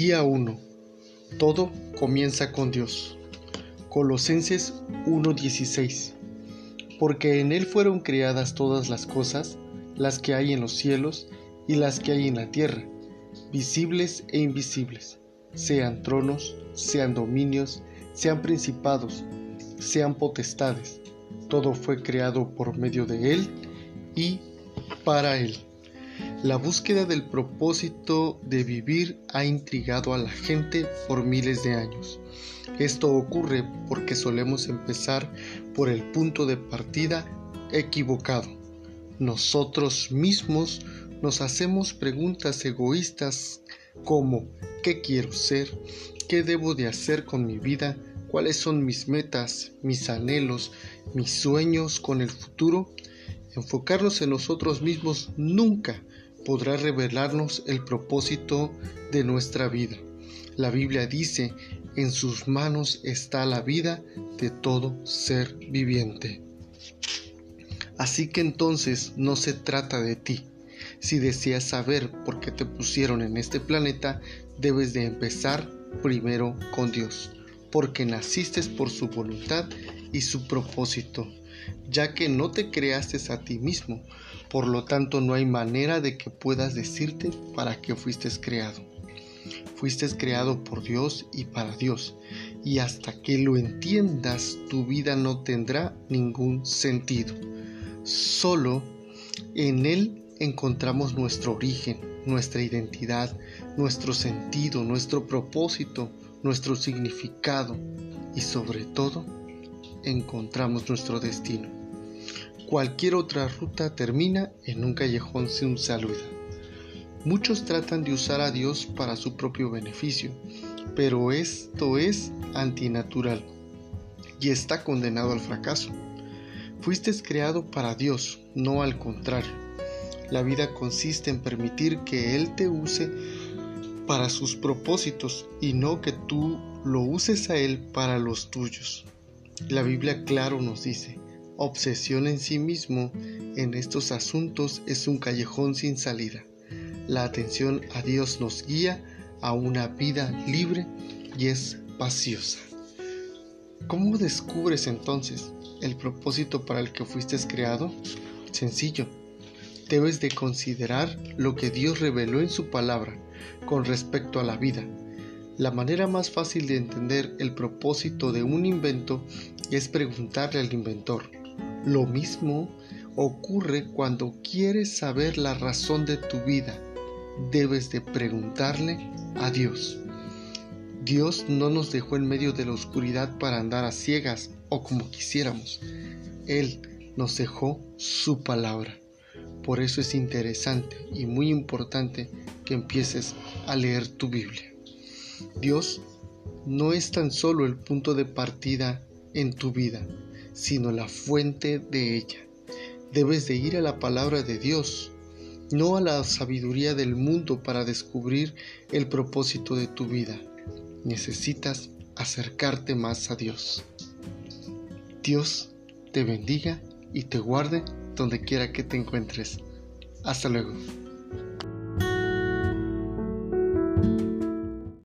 Día 1. Todo comienza con Dios. Colosenses 1:16. Porque en Él fueron creadas todas las cosas, las que hay en los cielos y las que hay en la tierra, visibles e invisibles, sean tronos, sean dominios, sean principados, sean potestades. Todo fue creado por medio de Él y para Él. La búsqueda del propósito de vivir ha intrigado a la gente por miles de años. Esto ocurre porque solemos empezar por el punto de partida equivocado. Nosotros mismos nos hacemos preguntas egoístas como ¿qué quiero ser? ¿Qué debo de hacer con mi vida? ¿Cuáles son mis metas, mis anhelos, mis sueños con el futuro? Enfocarnos en nosotros mismos nunca podrá revelarnos el propósito de nuestra vida. La Biblia dice, en sus manos está la vida de todo ser viviente. Así que entonces no se trata de ti. Si deseas saber por qué te pusieron en este planeta, debes de empezar primero con Dios, porque naciste por su voluntad y su propósito ya que no te creaste a ti mismo, por lo tanto no hay manera de que puedas decirte para qué fuiste creado. Fuiste creado por Dios y para Dios, y hasta que lo entiendas tu vida no tendrá ningún sentido. Solo en Él encontramos nuestro origen, nuestra identidad, nuestro sentido, nuestro propósito, nuestro significado y sobre todo encontramos nuestro destino. Cualquier otra ruta termina en un callejón sin salida. Muchos tratan de usar a Dios para su propio beneficio, pero esto es antinatural y está condenado al fracaso. Fuiste creado para Dios, no al contrario. La vida consiste en permitir que Él te use para sus propósitos y no que tú lo uses a Él para los tuyos. La Biblia claro nos dice, obsesión en sí mismo en estos asuntos es un callejón sin salida. La atención a Dios nos guía a una vida libre y espaciosa. ¿Cómo descubres entonces el propósito para el que fuiste creado? Sencillo. Debes de considerar lo que Dios reveló en su palabra con respecto a la vida la manera más fácil de entender el propósito de un invento es preguntarle al inventor. Lo mismo ocurre cuando quieres saber la razón de tu vida. Debes de preguntarle a Dios. Dios no nos dejó en medio de la oscuridad para andar a ciegas o como quisiéramos. Él nos dejó su palabra. Por eso es interesante y muy importante que empieces a leer tu Biblia. Dios no es tan solo el punto de partida en tu vida, sino la fuente de ella. Debes de ir a la palabra de Dios, no a la sabiduría del mundo para descubrir el propósito de tu vida. Necesitas acercarte más a Dios. Dios te bendiga y te guarde donde quiera que te encuentres. Hasta luego.